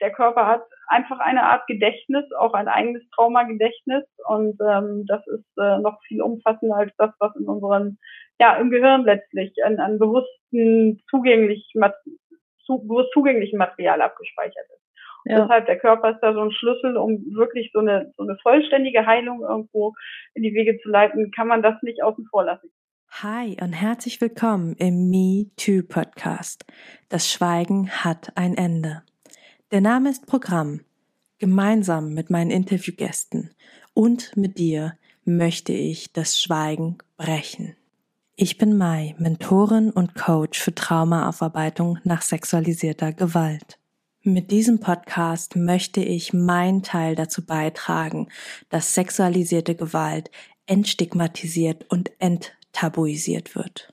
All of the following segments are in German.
der Körper hat einfach eine Art Gedächtnis, auch ein eigenes Traumagedächtnis und ähm, das ist äh, noch viel umfassender als das, was in unseren, ja, im Gehirn letztlich an, an bewussten, zugänglich, zu, bewusst zugänglichen Material abgespeichert ist. Ja. Deshalb, der Körper ist da so ein Schlüssel, um wirklich so eine, so eine vollständige Heilung irgendwo in die Wege zu leiten, kann man das nicht außen vor lassen. Hi und herzlich willkommen im Me Too Podcast. Das Schweigen hat ein Ende. Der Name ist Programm. Gemeinsam mit meinen Interviewgästen und mit dir möchte ich das Schweigen brechen. Ich bin Mai, Mentorin und Coach für Traumaaufarbeitung nach sexualisierter Gewalt. Mit diesem Podcast möchte ich meinen Teil dazu beitragen, dass sexualisierte Gewalt entstigmatisiert und enttabuisiert wird.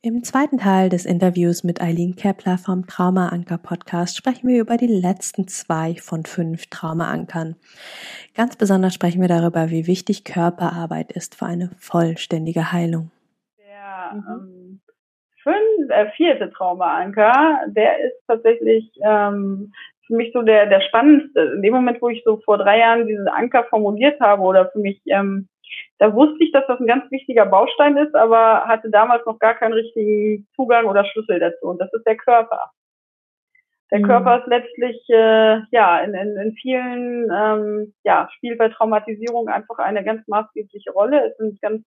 Im zweiten Teil des Interviews mit Eileen Kepler vom Traumaanker Podcast sprechen wir über die letzten zwei von fünf Traumaankern. Ganz besonders sprechen wir darüber, wie wichtig Körperarbeit ist für eine vollständige Heilung. Der mhm. ähm, fünf, äh, vierte Traumaanker, der ist tatsächlich ähm, für mich so der, der spannendste. In dem Moment, wo ich so vor drei Jahren diesen Anker formuliert habe oder für mich ähm, da wusste ich, dass das ein ganz wichtiger Baustein ist, aber hatte damals noch gar keinen richtigen Zugang oder Schlüssel dazu. Und das ist der Körper. Der mhm. Körper ist letztlich äh, ja in, in, in vielen ähm, ja spielt bei Traumatisierung einfach eine ganz maßgebliche Rolle. Es sind ganz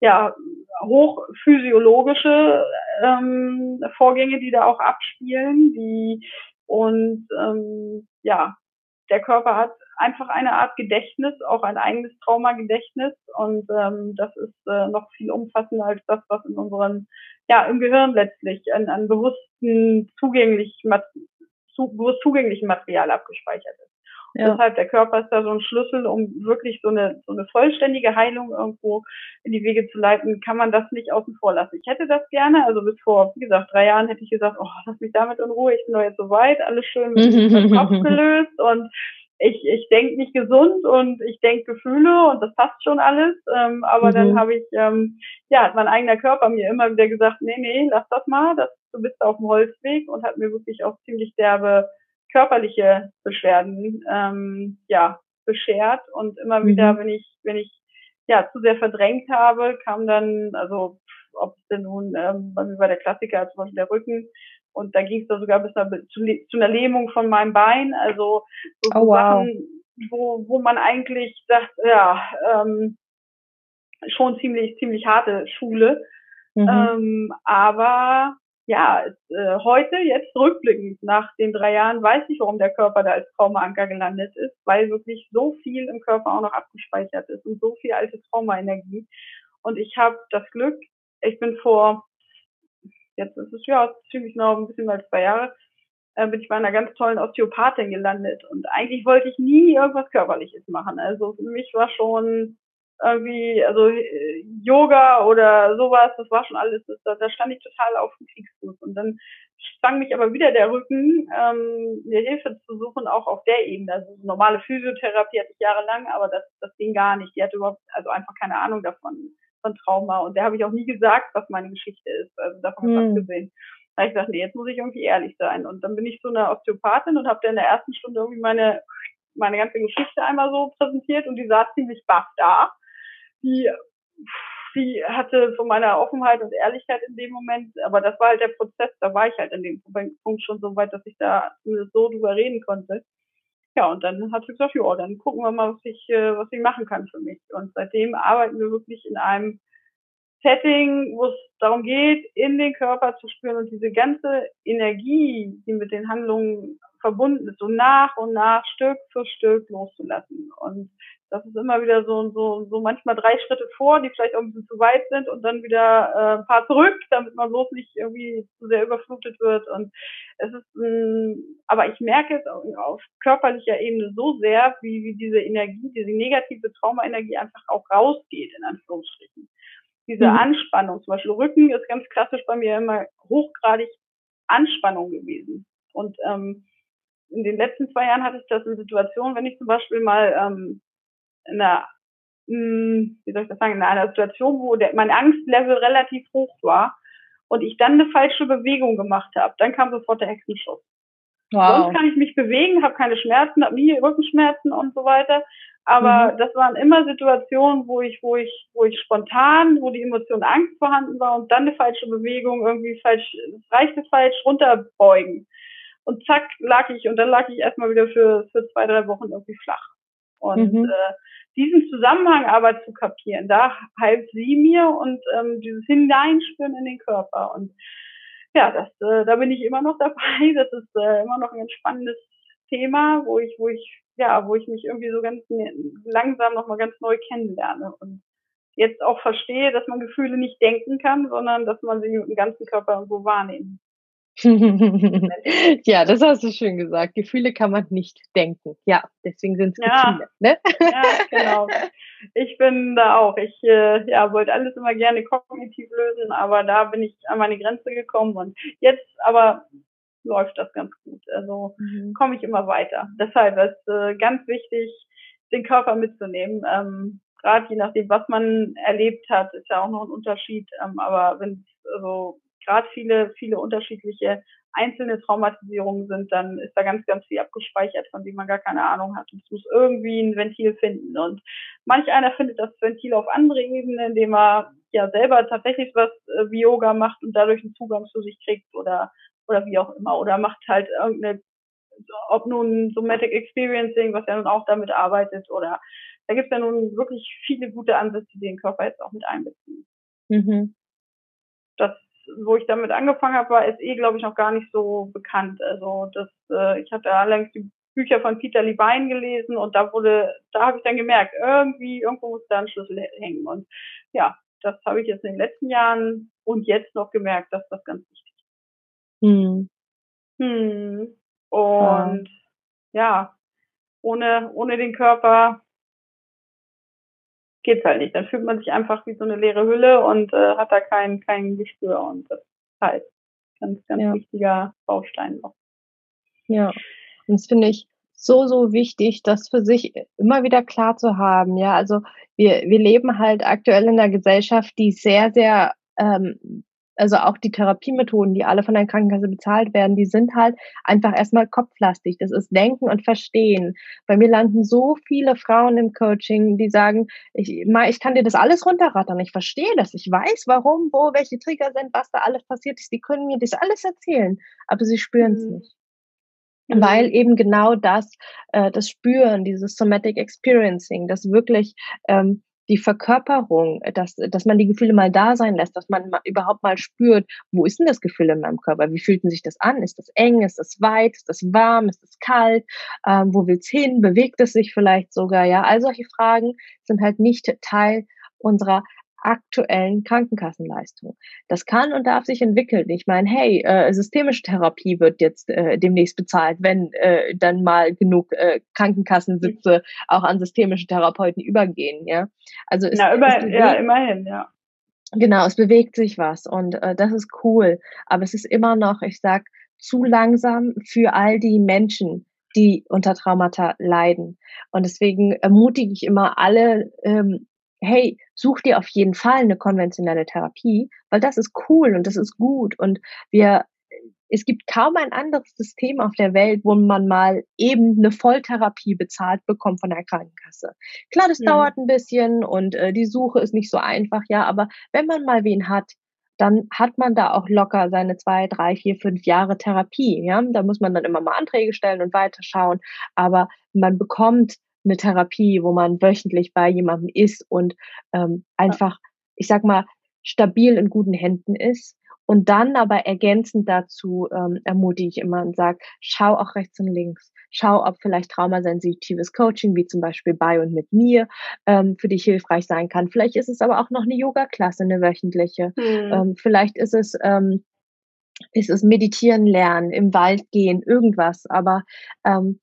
ja hochphysiologische ähm, Vorgänge, die da auch abspielen, die und ähm, ja der Körper hat einfach eine Art Gedächtnis, auch ein eigenes Traumagedächtnis. Und ähm, das ist äh, noch viel umfassender als das, was in unseren, ja, im Gehirn letztlich an, an bewussten, zugänglich, zu, bewusst zugänglichen Material abgespeichert ist. Ja. Deshalb, der Körper ist da so ein Schlüssel, um wirklich so eine, so eine vollständige Heilung irgendwo in die Wege zu leiten, kann man das nicht außen vor lassen. Ich hätte das gerne, also bis vor, wie gesagt, drei Jahren hätte ich gesagt, oh, lass mich damit in Ruhe, ich bin doch jetzt so weit, alles schön mit dem Kopf gelöst und ich, ich denke nicht gesund und ich denke Gefühle und das passt schon alles. Ähm, aber mhm. dann habe ich, ähm, ja, hat mein eigener Körper mir immer wieder gesagt, nee, nee, lass das mal, das, du bist auf dem Holzweg und hat mir wirklich auch ziemlich derbe körperliche Beschwerden ähm, ja, beschert. Und immer mhm. wieder, wenn ich, wenn ich ja zu sehr verdrängt habe, kam dann, also ob es denn nun ähm, bei mir war der Klassiker zum Beispiel der Rücken und da ging es da sogar bis zu, zu, einer Lähmung von meinem Bein. Also so oh, wow. Sachen, wo, wo man eigentlich sagt, ja, ähm, schon ziemlich, ziemlich harte Schule. Mhm. Ähm, aber ja, äh, heute, jetzt rückblickend nach den drei Jahren, weiß ich, warum der Körper da als Traumaanker gelandet ist, weil wirklich so viel im Körper auch noch abgespeichert ist und so viel alte Traumaenergie. Und ich habe das Glück, ich bin vor jetzt ist es ja ziemlich noch ein bisschen mal zwei Jahre, äh, bin ich bei einer ganz tollen Osteopathin gelandet. Und eigentlich wollte ich nie irgendwas Körperliches machen. Also für mich war schon irgendwie, also äh, Yoga oder sowas, das war schon alles, das, da stand ich total auf dem Kriegsfuß. Und dann zwang mich aber wieder der Rücken, ähm, mir Hilfe zu suchen, auch auf der Ebene. Also normale Physiotherapie hatte ich jahrelang, aber das, das ging gar nicht. Die hatte überhaupt, also einfach keine Ahnung davon von Trauma. Und der habe ich auch nie gesagt, was meine Geschichte ist. Also davon hm. abgesehen. Da habe ich gesagt, nee, jetzt muss ich irgendwie ehrlich sein. Und dann bin ich zu einer Osteopathin und habe dann in der ersten Stunde irgendwie meine, meine ganze Geschichte einmal so präsentiert und die saß ziemlich baff da. Die, die hatte von meiner Offenheit und Ehrlichkeit in dem Moment, aber das war halt der Prozess, da war ich halt in dem Punkt schon so weit, dass ich da so drüber reden konnte. Ja, und dann hat sie gesagt, ja, dann gucken wir mal, was ich, äh, was ich machen kann für mich. Und seitdem arbeiten wir wirklich in einem Setting, wo es darum geht, in den Körper zu spüren und diese ganze Energie, die mit den Handlungen verbunden ist, so nach und nach Stück für Stück loszulassen. Und das ist immer wieder so, so, so manchmal drei Schritte vor, die vielleicht auch ein bisschen zu weit sind und dann wieder äh, ein paar zurück, damit man bloß nicht irgendwie zu sehr überflutet wird. Und es ist, ein, aber ich merke es auf körperlicher Ebene so sehr, wie, wie diese Energie, diese negative Traumaenergie einfach auch rausgeht, in Anführungsstrichen. Diese mhm. Anspannung, zum Beispiel Rücken ist ganz klassisch bei mir immer hochgradig Anspannung gewesen. Und ähm, in den letzten zwei Jahren hatte ich das in Situationen, wenn ich zum Beispiel mal ähm, in einer, mh, hm, wie soll ich das sagen, in einer Situation, wo der, mein Angstlevel relativ hoch war und ich dann eine falsche Bewegung gemacht habe, dann kam sofort der Hexenschuss. Wow. Sonst kann ich mich bewegen, habe keine Schmerzen, habe nie Rückenschmerzen und so weiter. Aber mhm. das waren immer Situationen, wo ich, wo ich, wo ich spontan, wo die Emotion Angst vorhanden war und dann eine falsche Bewegung irgendwie falsch, reichte falsch runterbeugen. Und zack, lag ich, und dann lag ich erstmal wieder für, für zwei, drei Wochen irgendwie flach. Und mhm. äh, diesen Zusammenhang aber zu kapieren, da half sie mir und ähm, dieses Hineinspüren in den Körper. Und ja, das, äh, da bin ich immer noch dabei. Das ist äh, immer noch ein ganz spannendes Thema, wo ich, wo ich, ja, wo ich mich irgendwie so ganz langsam nochmal ganz neu kennenlerne und jetzt auch verstehe, dass man Gefühle nicht denken kann, sondern dass man sie mit dem ganzen Körper irgendwo wahrnehmen ja, das hast du schön gesagt. Gefühle kann man nicht denken. Ja, deswegen sind es ja. Gefühle. Ne? ja, genau. Ich bin da auch. Ich äh, ja, wollte alles immer gerne kognitiv lösen, aber da bin ich an meine Grenze gekommen und jetzt aber läuft das ganz gut. Also mhm. komme ich immer weiter. Deshalb ist äh, ganz wichtig, den Körper mitzunehmen. Ähm, Gerade je nachdem, was man erlebt hat, ist ja auch noch ein Unterschied. Ähm, aber wenn also gerade viele, viele unterschiedliche einzelne Traumatisierungen sind, dann ist da ganz, ganz viel abgespeichert, von dem man gar keine Ahnung hat. Und es muss irgendwie ein Ventil finden. Und manch einer findet das Ventil auf andere Ebenen, indem er ja selber tatsächlich was äh, wie Yoga macht und dadurch einen Zugang zu sich kriegt oder, oder wie auch immer. Oder macht halt irgendeine, ob nun Somatic Experiencing, was ja nun auch damit arbeitet, oder da gibt es ja nun wirklich viele gute Ansätze, die den Körper jetzt auch mit einbeziehen. Mhm. Das wo ich damit angefangen habe, war SE, glaube ich, noch gar nicht so bekannt. Also das, äh, ich hatte allerdings die Bücher von Peter Levine gelesen und da wurde, da habe ich dann gemerkt, irgendwie, irgendwo muss da ein Schlüssel hängen. Und ja, das habe ich jetzt in den letzten Jahren und jetzt noch gemerkt, dass das ganz wichtig ist. Hm. Hm. Und ja. ja, ohne, ohne den Körper geht's halt nicht. Dann fühlt man sich einfach wie so eine leere Hülle und äh, hat da kein, kein Gespür. Und das ist halt ganz, ganz ja. wichtiger Baustein noch. Ja, und das finde ich so, so wichtig, das für sich immer wieder klar zu haben. Ja, also wir, wir leben halt aktuell in einer Gesellschaft, die sehr, sehr ähm, also auch die Therapiemethoden, die alle von der Krankenkasse bezahlt werden, die sind halt einfach erstmal kopflastig. Das ist Denken und Verstehen. Bei mir landen so viele Frauen im Coaching, die sagen, ich, ich kann dir das alles runterrattern. Ich verstehe das. Ich weiß, warum, wo, welche Trigger sind, was da alles passiert ist. Die können mir das alles erzählen, aber sie spüren es mhm. nicht. Mhm. Weil eben genau das, äh, das Spüren, dieses Somatic Experiencing, das wirklich ähm, die Verkörperung, dass, dass man die Gefühle mal da sein lässt, dass man mal, überhaupt mal spürt, wo ist denn das Gefühl in meinem Körper? Wie fühlt sich das an? Ist das eng? Ist das weit? Ist das warm? Ist das kalt? Ähm, wo will's hin? Bewegt es sich vielleicht sogar? Ja, all solche Fragen sind halt nicht Teil unserer aktuellen Krankenkassenleistung. Das kann und darf sich entwickeln. Ich meine, hey, äh, systemische Therapie wird jetzt äh, demnächst bezahlt, wenn äh, dann mal genug äh, Krankenkassensitze auch an systemische Therapeuten übergehen. Ja, also es, Na, über, es ja, immerhin, ja. Genau, es bewegt sich was und äh, das ist cool. Aber es ist immer noch, ich sag, zu langsam für all die Menschen, die unter Traumata leiden. Und deswegen ermutige ich immer alle, ähm, hey, such dir auf jeden Fall eine konventionelle Therapie, weil das ist cool und das ist gut und wir es gibt kaum ein anderes System auf der Welt, wo man mal eben eine Volltherapie bezahlt bekommt von der Krankenkasse. Klar, das mhm. dauert ein bisschen und äh, die Suche ist nicht so einfach, ja, aber wenn man mal wen hat, dann hat man da auch locker seine zwei, drei, vier, fünf Jahre Therapie. Ja, da muss man dann immer mal Anträge stellen und weiterschauen, aber man bekommt eine Therapie, wo man wöchentlich bei jemandem ist und ähm, einfach, ich sag mal, stabil in guten Händen ist. Und dann aber ergänzend dazu ähm, ermutige ich immer und sage, schau auch rechts und links. Schau, ob vielleicht traumasensitives Coaching, wie zum Beispiel bei und mit mir, ähm, für dich hilfreich sein kann. Vielleicht ist es aber auch noch eine Yoga-Klasse, eine wöchentliche. Mhm. Ähm, vielleicht ist es ähm, ist es meditieren lernen, im Wald gehen, irgendwas. Aber ähm,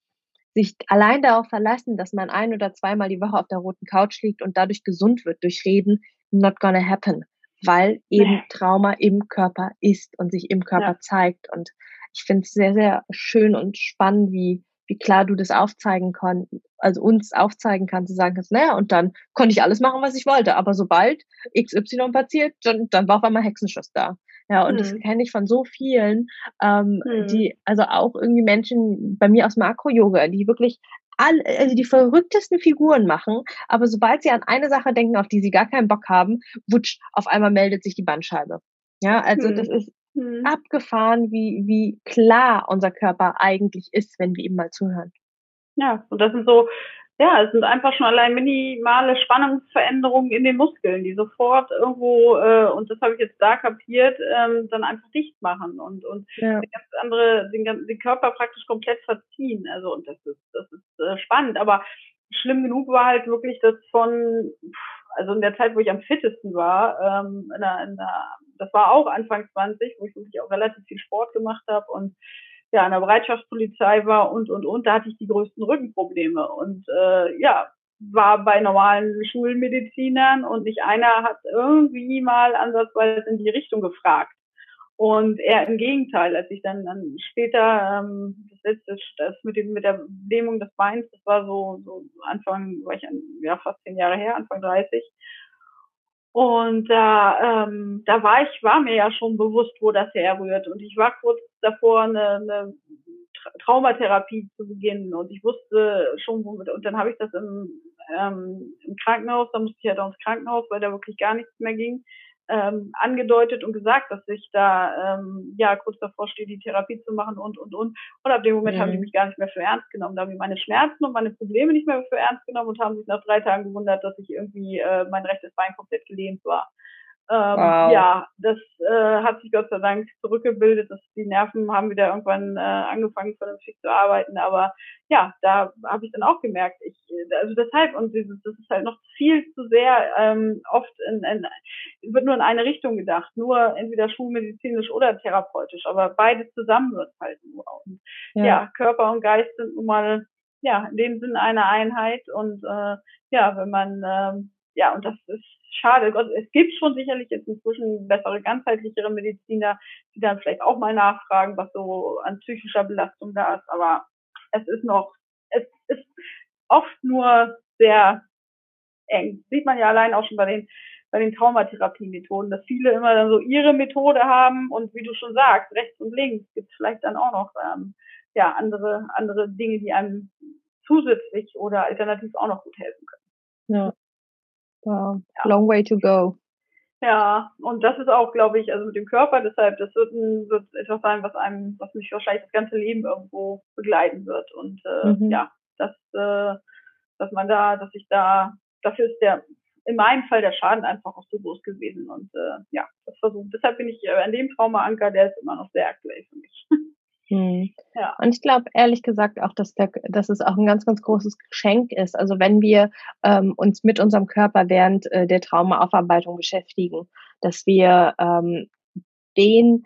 sich allein darauf verlassen, dass man ein oder zweimal die Woche auf der roten Couch liegt und dadurch gesund wird durch Reden, not gonna happen, weil eben. Trauma im Körper ist und sich im Körper ja. zeigt. Und ich finde es sehr, sehr schön und spannend, wie, wie klar du das aufzeigen kannst, also uns aufzeigen kannst, zu sagen kannst, naja, und dann konnte ich alles machen, was ich wollte. Aber sobald XY passiert, dann, dann war auf einmal Hexenschuss da. Ja, und mhm. das kenne ich von so vielen, ähm, mhm. die, also auch irgendwie Menschen bei mir aus Makro-Yoga, die wirklich all, also die verrücktesten Figuren machen, aber sobald sie an eine Sache denken, auf die sie gar keinen Bock haben, wutsch, auf einmal meldet sich die Bandscheibe. Ja, also mhm. das ist mhm. abgefahren, wie, wie klar unser Körper eigentlich ist, wenn wir ihm mal zuhören. Ja, und das sind so ja, es sind einfach schon allein minimale Spannungsveränderungen in den Muskeln, die sofort irgendwo, äh, und das habe ich jetzt da kapiert, ähm, dann einfach dicht machen und, und ja. ganz andere, den, den Körper praktisch komplett verziehen. Also, und das ist, das ist äh, spannend. Aber schlimm genug war halt wirklich das von, also in der Zeit, wo ich am fittesten war, ähm, in der, in der, das war auch Anfang 20, wo ich wirklich auch relativ viel Sport gemacht habe und ja, an der Bereitschaftspolizei war und, und, und, da hatte ich die größten Rückenprobleme. Und äh, ja, war bei normalen Schulmedizinern und nicht einer hat irgendwie mal ansatzweise in die Richtung gefragt. Und eher im Gegenteil, als ich dann, dann später ähm, das letzte, das mit dem mit der Lähmung des Beins, das war so, so Anfang, war ich an, ja fast zehn Jahre her, Anfang 30. Und da, ähm, da war ich, war mir ja schon bewusst, wo das herrührt. Und ich war kurz davor, eine, eine Traumatherapie zu beginnen. Und ich wusste schon, womit. Und dann habe ich das im, ähm, im Krankenhaus, da musste ich ja halt ins Krankenhaus, weil da wirklich gar nichts mehr ging ähm, angedeutet und gesagt, dass ich da ähm, ja kurz davor stehe, die Therapie zu machen und und und. Und ab dem Moment mhm. haben die mich gar nicht mehr für ernst genommen. Da haben die meine Schmerzen und meine Probleme nicht mehr für ernst genommen und haben sich nach drei Tagen gewundert, dass ich irgendwie äh, mein rechtes Bein komplett gelähmt war. Ähm, wow. Ja, das äh, hat sich Gott sei Dank zurückgebildet. Das, die Nerven haben wieder irgendwann äh, angefangen, vernünftig zu arbeiten. Aber ja, da habe ich dann auch gemerkt, ich, also deshalb, und dieses, das ist halt noch viel zu sehr ähm, oft in, in, wird nur in eine Richtung gedacht, nur entweder schulmedizinisch oder therapeutisch, aber beides zusammen wird halt nur. Und, ja. ja, Körper und Geist sind nun mal ja in dem Sinn eine Einheit und äh, ja, wenn man ähm, ja, und das ist schade. Es gibt schon sicherlich jetzt inzwischen bessere, ganzheitlichere Mediziner, die dann vielleicht auch mal nachfragen, was so an psychischer Belastung da ist. Aber es ist noch, es ist oft nur sehr eng. Sieht man ja allein auch schon bei den, bei den Traumatherapie-Methoden, dass viele immer dann so ihre Methode haben und wie du schon sagst, rechts und links gibt es vielleicht dann auch noch ähm, ja, andere, andere Dinge, die einem zusätzlich oder alternativ auch noch gut helfen können. Ja. Wow. Ja. Long way to go. Ja, und das ist auch, glaube ich, also mit dem Körper, deshalb, das wird, ein, wird etwas sein, was einem, was mich wahrscheinlich das ganze Leben irgendwo begleiten wird. Und äh, mhm. ja, dass, äh, dass man da, dass ich da, dafür ist der, in meinem Fall der Schaden einfach auch so groß gewesen. Und äh, ja, das versucht. Deshalb bin ich äh, an dem Traumaanker, der ist immer noch sehr aktuell für mich. Hm. Ja. Und ich glaube ehrlich gesagt auch, dass, der, dass es auch ein ganz, ganz großes Geschenk ist. Also wenn wir ähm, uns mit unserem Körper während äh, der Traumaaufarbeitung beschäftigen, dass wir ähm, den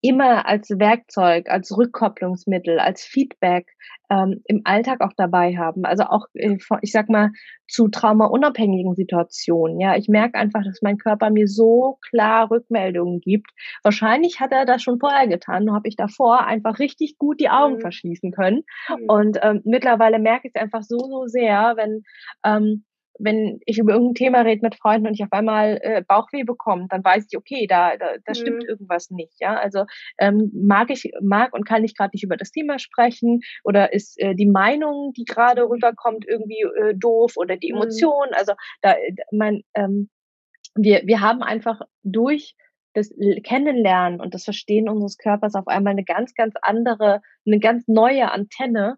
immer als Werkzeug, als Rückkopplungsmittel, als Feedback ähm, im Alltag auch dabei haben. Also auch, äh, ich sag mal, zu traumaunabhängigen Situationen. Ja, ich merke einfach, dass mein Körper mir so klar Rückmeldungen gibt. Wahrscheinlich hat er das schon vorher getan, nur habe ich davor einfach richtig gut die Augen mhm. verschließen können. Mhm. Und ähm, mittlerweile merke ich es einfach so, so sehr, wenn ähm, wenn ich über irgendein Thema rede mit Freunden und ich auf einmal äh, Bauchweh bekomme, dann weiß ich, okay, da, da, da stimmt mhm. irgendwas nicht. Ja, also ähm, mag ich mag und kann ich gerade nicht über das Thema sprechen oder ist äh, die Meinung, die gerade rüberkommt, irgendwie äh, doof oder die mhm. Emotion. Mhm. Also da, mein, ähm, wir wir haben einfach durch das Kennenlernen und das Verstehen unseres Körpers auf einmal eine ganz ganz andere, eine ganz neue Antenne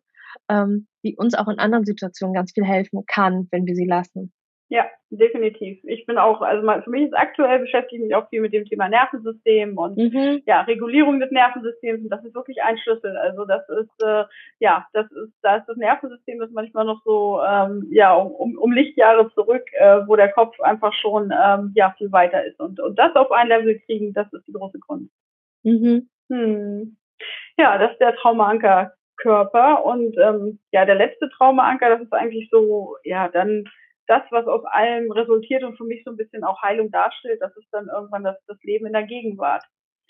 ähm, die uns auch in anderen Situationen ganz viel helfen kann, wenn wir sie lassen. Ja, definitiv. Ich bin auch, also für mich ist aktuell beschäftige ich mich auch viel mit dem Thema Nervensystem und mhm. ja, Regulierung des Nervensystems und das ist wirklich ein Schlüssel. Also das ist äh, ja, das ist, da ist das Nervensystem ist manchmal noch so ähm, ja um, um Lichtjahre zurück, äh, wo der Kopf einfach schon ähm, ja viel weiter ist und und das auf ein Level kriegen, das ist die große Kunst. Mhm. Hm. Ja, das ist der Traumaanker Körper und ähm, ja, der letzte Traumaanker, das ist eigentlich so ja dann das, was aus allem resultiert und für mich so ein bisschen auch Heilung darstellt, das ist dann irgendwann das, das Leben in der Gegenwart.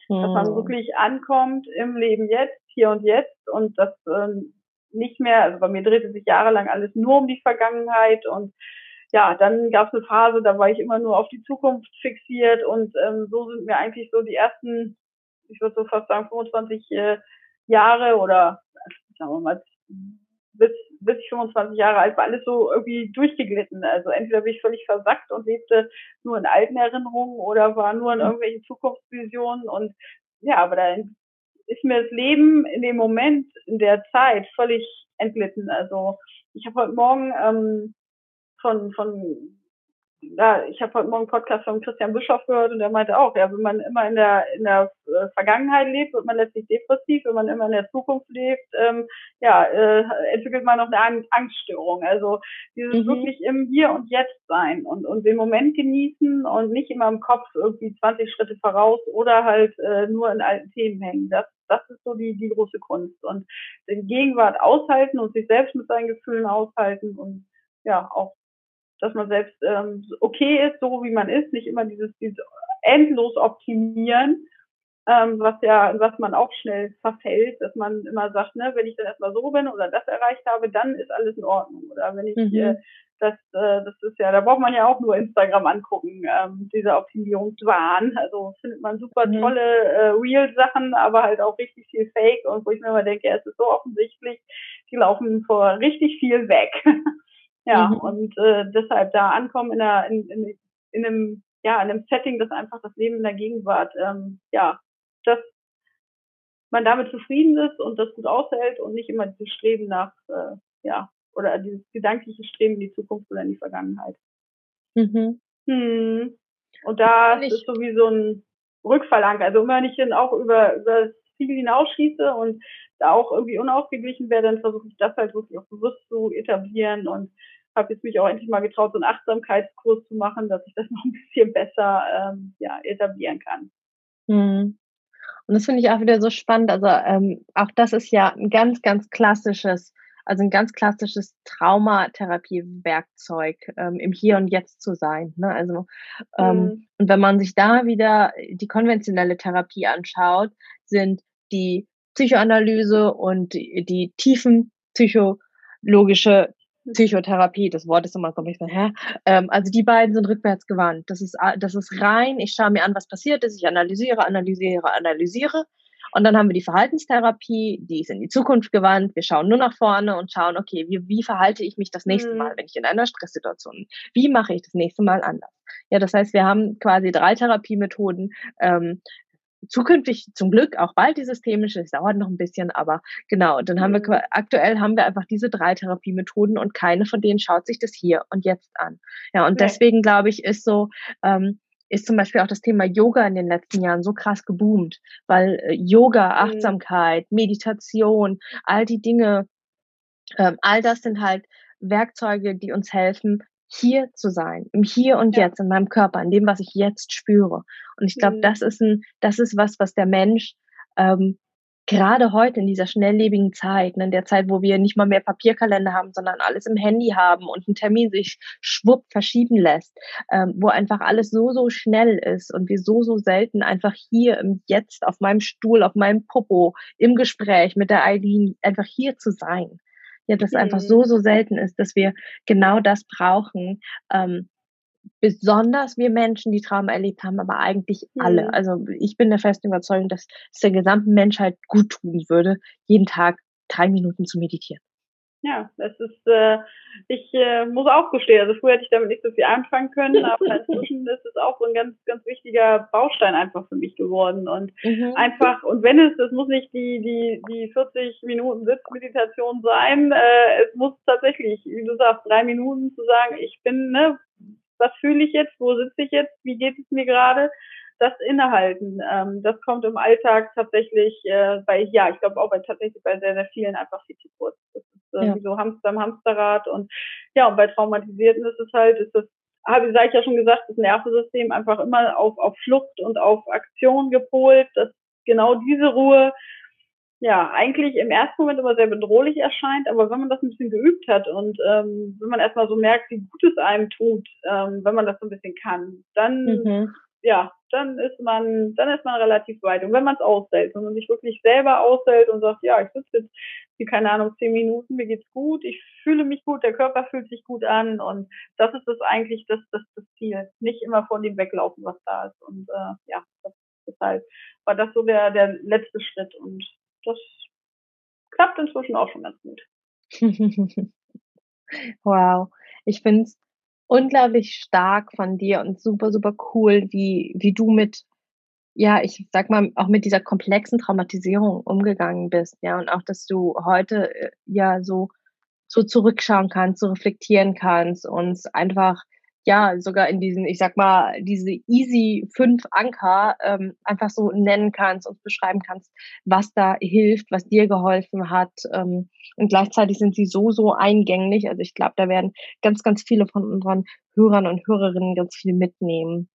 Mhm. Dass man hm. wirklich ankommt im Leben jetzt, hier und jetzt und das ähm, nicht mehr, also bei mir drehte sich jahrelang alles nur um die Vergangenheit und ja, dann gab es eine Phase, da war ich immer nur auf die Zukunft fixiert und ähm, so sind mir eigentlich so die ersten, ich würde so fast sagen, 25 äh, Jahre oder sagen wir mal bis, bis ich 25 Jahre alt war, alles so irgendwie durchgeglitten. Also entweder bin ich völlig versackt und lebte nur in alten Erinnerungen oder war nur in mhm. irgendwelchen Zukunftsvisionen und ja, aber da ist mir das Leben in dem Moment, in der Zeit völlig entglitten. Also ich habe heute Morgen ähm, von, von ja, ich habe heute Morgen einen Podcast von Christian Bischoff gehört und der meinte auch, ja, wenn man immer in der in der äh, Vergangenheit lebt, wird man letztlich depressiv. Wenn man immer in der Zukunft lebt, ähm, ja, äh, entwickelt man noch eine Angststörung. Also dieses mhm. wirklich im Hier und Jetzt sein und und den Moment genießen und nicht immer im Kopf irgendwie 20 Schritte voraus oder halt äh, nur in alten Themen hängen. Das das ist so die die große Kunst und den Gegenwart aushalten und sich selbst mit seinen Gefühlen aushalten und ja auch dass man selbst ähm, okay ist, so wie man ist, nicht immer dieses, dieses endlos optimieren, ähm, was ja, was man auch schnell verfällt, dass man immer sagt, ne, wenn ich dann erstmal so bin oder das erreicht habe, dann ist alles in Ordnung. Oder wenn ich mhm. äh, das, äh, das ist ja, da braucht man ja auch nur Instagram angucken, ähm, dieser Optimierungswahn. Also findet man super mhm. tolle äh, Real-Sachen, aber halt auch richtig viel Fake und wo ich mir immer denke, es ist so offensichtlich, die laufen vor richtig viel weg. Ja, mhm. und äh, deshalb da ankommen in, einer, in, in, in einem ja, in einem Setting, das einfach das Leben in der Gegenwart, ähm, ja, dass man damit zufrieden ist und das gut aushält und nicht immer dieses Streben nach, äh, ja, oder dieses gedankliche Streben in die Zukunft oder in die Vergangenheit. Mhm. Hm. Und da ist es so wie so ein Rückfallanker. Also immer nicht hin auch über, über das Ziel hinausschieße und da auch irgendwie unausgeglichen wäre, dann versuche ich das halt wirklich auch bewusst zu etablieren und habe jetzt mich auch endlich mal getraut, so einen Achtsamkeitskurs zu machen, dass ich das noch ein bisschen besser ähm, ja, etablieren kann. Mhm. Und das finde ich auch wieder so spannend. Also ähm, auch das ist ja ein ganz, ganz klassisches, also ein ganz klassisches Traumatherapie-Werkzeug, ähm, im Hier und Jetzt zu sein. Ne? Also ähm, mhm. und wenn man sich da wieder die konventionelle Therapie anschaut, sind die Psychoanalyse und die, die tiefen psychologische Psychotherapie, das Wort ist immer komisch, hä? Ähm, also die beiden sind rückwärts gewandt. Das ist, das ist rein, ich schaue mir an, was passiert ist, ich analysiere, analysiere, analysiere. Und dann haben wir die Verhaltenstherapie, die ist in die Zukunft gewandt. Wir schauen nur nach vorne und schauen, okay, wie, wie verhalte ich mich das nächste mhm. Mal, wenn ich in einer Stresssituation bin? Wie mache ich das nächste Mal anders? Ja, das heißt, wir haben quasi drei Therapiemethoden, ähm, zukünftig zum Glück auch bald die systemische, es dauert noch ein bisschen, aber genau, dann haben wir mhm. aktuell haben wir einfach diese drei Therapiemethoden und keine von denen schaut sich das hier und jetzt an. Ja, und deswegen glaube ich, ist so, ähm, ist zum Beispiel auch das Thema Yoga in den letzten Jahren so krass geboomt, weil äh, Yoga, mhm. Achtsamkeit, Meditation, all die Dinge, ähm, all das sind halt Werkzeuge, die uns helfen, hier zu sein, im Hier und ja. Jetzt, in meinem Körper, in dem, was ich jetzt spüre. Und ich glaube, mhm. das ist ein, das ist was, was der Mensch ähm, gerade heute in dieser schnelllebigen Zeit, ne, in der Zeit, wo wir nicht mal mehr Papierkalender haben, sondern alles im Handy haben und ein Termin sich schwupp verschieben lässt, ähm, wo einfach alles so, so schnell ist und wir so, so selten einfach hier im Jetzt auf meinem Stuhl, auf meinem Popo, im Gespräch mit der Eileen, einfach hier zu sein ja, das mhm. einfach so, so selten ist, dass wir genau das brauchen. Ähm, besonders wir Menschen, die Trauma erlebt haben, aber eigentlich mhm. alle. Also ich bin der festen Überzeugung, dass es der gesamten Menschheit gut tun würde, jeden Tag drei Minuten zu meditieren. Ja, das ist, äh, ich äh, muss auch gestehen, also früher hätte ich damit nicht so viel anfangen können, aber inzwischen ist es auch so ein ganz, ganz wichtiger Baustein einfach für mich geworden. Und mhm. einfach, und wenn es, es muss nicht die, die, die 40 Minuten Sitzmeditation sein, äh, es muss tatsächlich, wie du sagst, drei Minuten zu sagen, ich bin, ne, was fühle ich jetzt, wo sitze ich jetzt, wie geht es mir gerade, das Innehalten, ähm, das kommt im Alltag tatsächlich äh, bei, ja, ich glaube auch bei tatsächlich bei sehr, sehr vielen einfach viel zu kurz. Das ist äh, ja. wie so Hamster am Hamsterrad und ja, und bei Traumatisierten ist es halt, ist das, habe ich ja schon gesagt, das Nervensystem einfach immer auf, auf Flucht und auf Aktion gepolt, dass genau diese Ruhe ja, eigentlich im ersten Moment immer sehr bedrohlich erscheint, aber wenn man das ein bisschen geübt hat und ähm, wenn man erstmal so merkt, wie gut es einem tut, ähm, wenn man das so ein bisschen kann, dann mhm ja, dann ist man, dann ist man relativ weit. Und wenn man es aushält, wenn man sich wirklich selber aushält und sagt, ja, ich sitze jetzt, wie keine Ahnung, zehn Minuten, mir geht's gut, ich fühle mich gut, der Körper fühlt sich gut an und das ist das eigentlich das, das, das Ziel. Nicht immer von dem weglaufen, was da ist. Und äh, ja, das, deshalb war das so der, der letzte Schritt und das klappt inzwischen auch schon ganz gut. wow. Ich finde es unglaublich stark von dir und super, super cool, wie, wie du mit, ja, ich sag mal, auch mit dieser komplexen Traumatisierung umgegangen bist, ja, und auch, dass du heute äh, ja so, so zurückschauen kannst, so reflektieren kannst und einfach ja sogar in diesen, ich sag mal, diese easy fünf Anker ähm, einfach so nennen kannst und beschreiben kannst, was da hilft, was dir geholfen hat. Ähm, und gleichzeitig sind sie so, so eingänglich. Also ich glaube, da werden ganz, ganz viele von unseren Hörern und Hörerinnen ganz viel mitnehmen.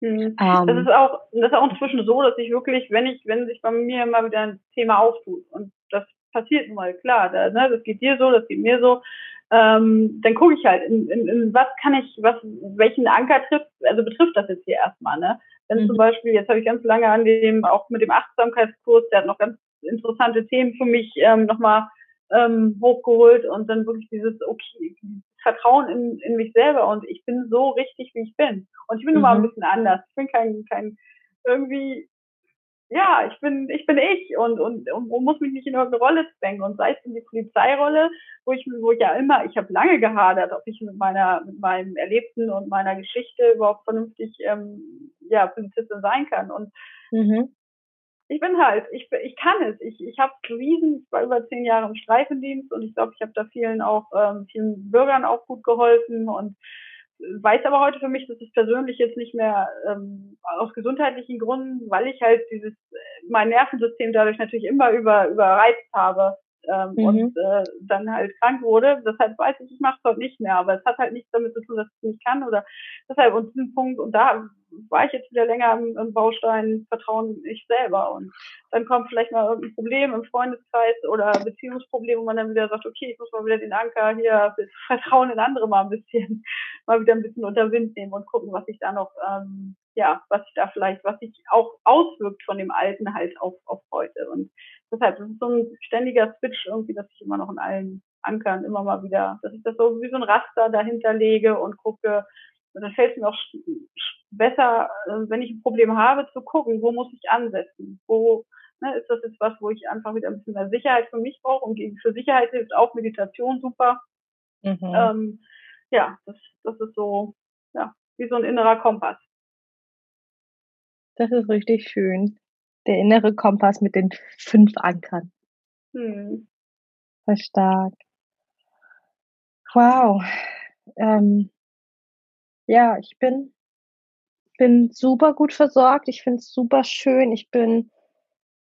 Mhm. Ähm, das ist auch, das ist auch inzwischen so, dass ich wirklich, wenn ich, wenn sich bei mir mal wieder ein Thema auftut und das passiert nun mal, klar, da, ne, das geht dir so, das geht mir so, ähm, dann gucke ich halt, in, in, in was kann ich, was, welchen Anker trifft, also betrifft das jetzt hier erstmal, ne? Wenn mhm. zum Beispiel, jetzt habe ich ganz lange an dem, auch mit dem Achtsamkeitskurs, der hat noch ganz interessante Themen für mich ähm, nochmal ähm, hochgeholt und dann wirklich dieses, okay, Vertrauen in, in mich selber und ich bin so richtig, wie ich bin. Und ich bin mhm. nun mal ein mhm. bisschen anders. Ich bin kein, kein irgendwie ja, ich bin, ich bin ich und, und, und, muss mich nicht in irgendeine Rolle zwängen. Und sei es in die Polizeirolle, wo ich, wo ich ja immer, ich habe lange gehadert, ob ich mit meiner, mit meinem Erlebten und meiner Geschichte überhaupt vernünftig ähm, ja, Polizistin sein kann. Und mhm. ich bin halt, ich, ich kann es. Ich, ich habe bewiesen, ich war über zehn Jahre im Streifendienst und ich glaube, ich habe da vielen auch, ähm, vielen Bürgern auch gut geholfen und weiß aber heute für mich, dass es persönlich jetzt nicht mehr ähm, aus gesundheitlichen Gründen, weil ich halt dieses mein Nervensystem dadurch natürlich immer über überreizt habe ähm, mhm. und äh, dann halt krank wurde. Deshalb weiß ich, ich mache es heute nicht mehr, aber es hat halt nichts damit zu tun, dass ich es nicht kann oder deshalb und diesen Punkt und da war ich jetzt wieder länger im, Baustein Vertrauen ich selber und dann kommt vielleicht mal irgendein Problem im Freundeskreis oder Beziehungsproblem, wo man dann wieder sagt, okay, ich muss mal wieder den Anker hier Vertrauen in andere mal ein bisschen, mal wieder ein bisschen unter Wind nehmen und gucken, was ich da noch, ähm, ja, was ich da vielleicht, was sich auch auswirkt von dem Alten halt auf, auf heute. Und deshalb, das ist so ein ständiger Switch irgendwie, dass ich immer noch in allen Ankern immer mal wieder, dass ich das so wie so ein Raster dahinter lege und gucke, und dann fällt es mir auch besser, äh, wenn ich ein Problem habe, zu gucken, wo muss ich ansetzen? Wo ne, ist das jetzt was, wo ich einfach wieder ein bisschen mehr Sicherheit für mich brauche? Und für Sicherheit hilft auch Meditation super. Mhm. Ähm, ja, das, das ist so, ja, wie so ein innerer Kompass. Das ist richtig schön. Der innere Kompass mit den fünf Ankern. Hm. Stark. Wow. Ähm, ja, ich bin bin super gut versorgt. Ich finde es super schön. Ich bin,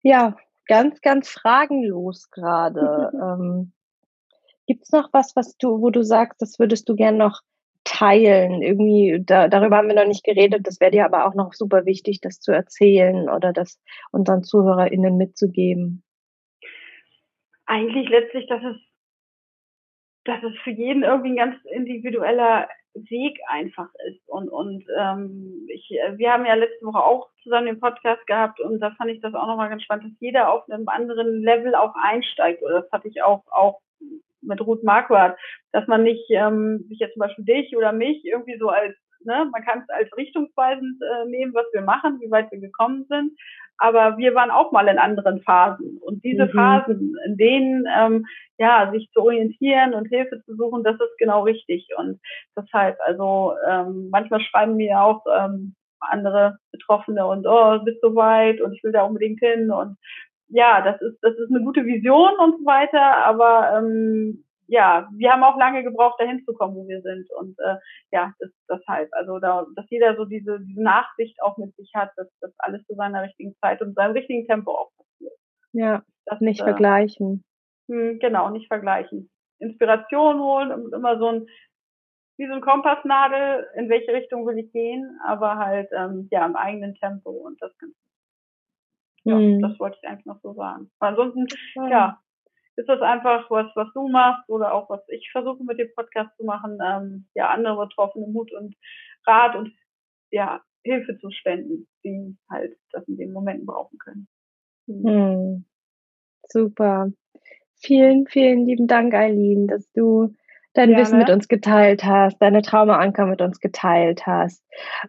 ja, ganz, ganz fragenlos gerade. ähm, gibt's noch was, was du wo du sagst, das würdest du gern noch teilen? Irgendwie, da darüber haben wir noch nicht geredet. Das wäre dir aber auch noch super wichtig, das zu erzählen oder das unseren ZuhörerInnen mitzugeben. Eigentlich letztlich, dass es dass es für jeden irgendwie ein ganz individueller Weg einfach ist. Und, und ähm, ich, äh, wir haben ja letzte Woche auch zusammen den Podcast gehabt und da fand ich das auch nochmal ganz spannend, dass jeder auf einem anderen Level auch einsteigt. Oder das hatte ich auch, auch mit Ruth Marquardt, dass man nicht ähm, sich jetzt zum Beispiel dich oder mich irgendwie so als ne, man kann es als richtungsweisend äh, nehmen, was wir machen, wie weit wir gekommen sind. Aber wir waren auch mal in anderen Phasen. Und diese mhm. Phasen, in denen ähm, ja sich zu orientieren und Hilfe zu suchen, das ist genau richtig. Und deshalb, also ähm, manchmal schreiben mir auch ähm, andere Betroffene und oh, bist so weit und ich will da unbedingt hin und ja, das ist das ist eine gute Vision und so weiter, aber ähm, ja, wir haben auch lange gebraucht, dahin zu kommen, wo wir sind. Und äh, ja, das, deshalb, also da, dass jeder so diese, diese Nachsicht auch mit sich hat, dass das alles zu seiner richtigen Zeit und seinem richtigen Tempo auch passiert. Ja, das nicht äh, vergleichen. Mh, genau, nicht vergleichen. Inspiration holen und immer so ein, wie so ein Kompassnadel, in welche Richtung will ich gehen, aber halt ähm, ja im eigenen Tempo und das ganz ja, hm. das wollte ich eigentlich noch so sagen. ansonsten, ja, ist das einfach was, was du machst oder auch was ich versuche mit dem Podcast zu machen, ähm, ja, andere Betroffene Mut und Rat und ja, Hilfe zu spenden, die halt das in den Momenten brauchen können. Mhm. Hm. Super. Vielen, vielen lieben Dank, Eileen, dass du dein Gerne. Wissen mit uns geteilt hast, deine Traumaanker mit uns geteilt hast.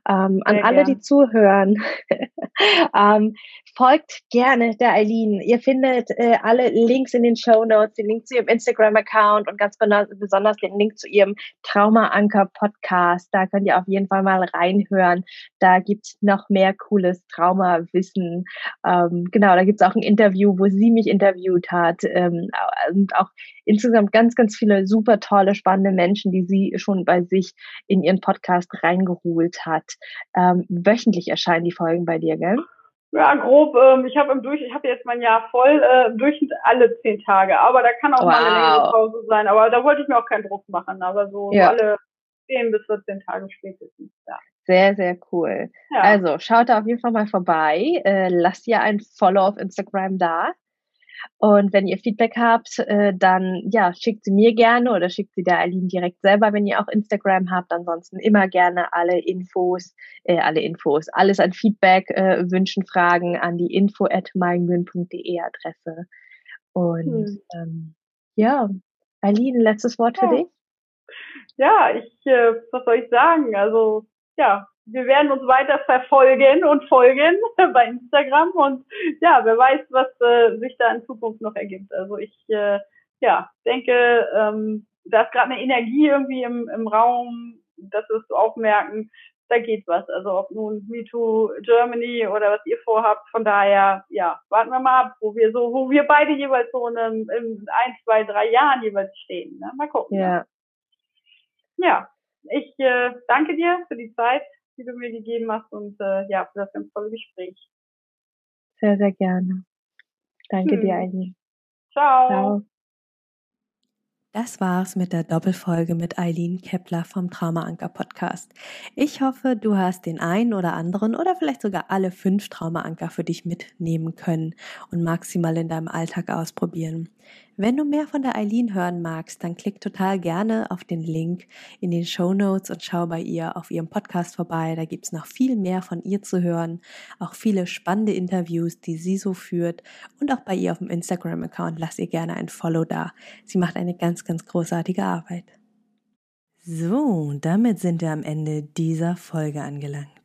Ähm, an alle, die zuhören, ähm, folgt gerne der Eileen. Ihr findet äh, alle Links in den Show Notes, den Link zu ihrem Instagram-Account und ganz besonders den Link zu ihrem Traumaanker-Podcast. Da könnt ihr auf jeden Fall mal reinhören. Da gibt's noch mehr cooles Traumawissen. Ähm, genau, da gibt's auch ein Interview, wo sie mich interviewt hat. Ähm, und auch insgesamt ganz, ganz viele super tolle, spannende Menschen, die sie schon bei sich in ihren Podcast reingeholt hat. Ähm, wöchentlich erscheinen die Folgen bei dir, gell? Ja, grob. Ähm, ich habe im Durch, ich habe jetzt mein Jahr voll, äh, im Durchschnitt alle zehn Tage. Aber da kann auch wow. mal eine längere Pause sein. Aber da wollte ich mir auch keinen Druck machen. Aber so, ja. alle zehn bis 14 Tage spätestens. Ja. Sehr, sehr cool. Ja. Also schaut da auf jeden Fall mal vorbei. Äh, lasst ihr ein Follow auf Instagram da. Und wenn ihr Feedback habt, äh, dann ja, schickt sie mir gerne oder schickt sie der Aline direkt selber, wenn ihr auch Instagram habt. Ansonsten immer gerne alle Infos, äh, alle Infos, alles an Feedback, äh, Wünschen, Fragen an die info at Adresse. Und hm. ähm, ja, Aline, letztes Wort ja. für dich? Ja, ich, äh, was soll ich sagen? Also ja, wir werden uns weiter verfolgen und folgen bei Instagram und ja, wer weiß, was äh, sich da in Zukunft noch ergibt. Also ich äh, ja denke, ähm, da ist gerade eine Energie irgendwie im, im Raum, das wirst du auch merken, da geht was. Also ob nun MeToo Germany oder was ihr vorhabt, von daher, ja, warten wir mal ab, wo wir so, wo wir beide jeweils so in, in ein, zwei, drei Jahren jeweils stehen. Ne? Mal gucken. Ja. Ne? Ja, ich äh, danke dir für die Zeit die du mir gegeben hast und äh, ja, für das ganz tolle Gespräch. Sehr, sehr gerne. Danke hm. dir, Eileen. Ciao. Ciao. Das war's mit der Doppelfolge mit Eileen Kepler vom Traumaanker Podcast. Ich hoffe, du hast den einen oder anderen oder vielleicht sogar alle fünf Traumaanker für dich mitnehmen können und maximal in deinem Alltag ausprobieren. Wenn du mehr von der Eileen hören magst, dann klick total gerne auf den Link in den Show Notes und schau bei ihr auf ihrem Podcast vorbei. Da gibt's noch viel mehr von ihr zu hören, auch viele spannende Interviews, die sie so führt und auch bei ihr auf dem Instagram-Account. Lass ihr gerne ein Follow da. Sie macht eine ganz, ganz großartige Arbeit. So, damit sind wir am Ende dieser Folge angelangt.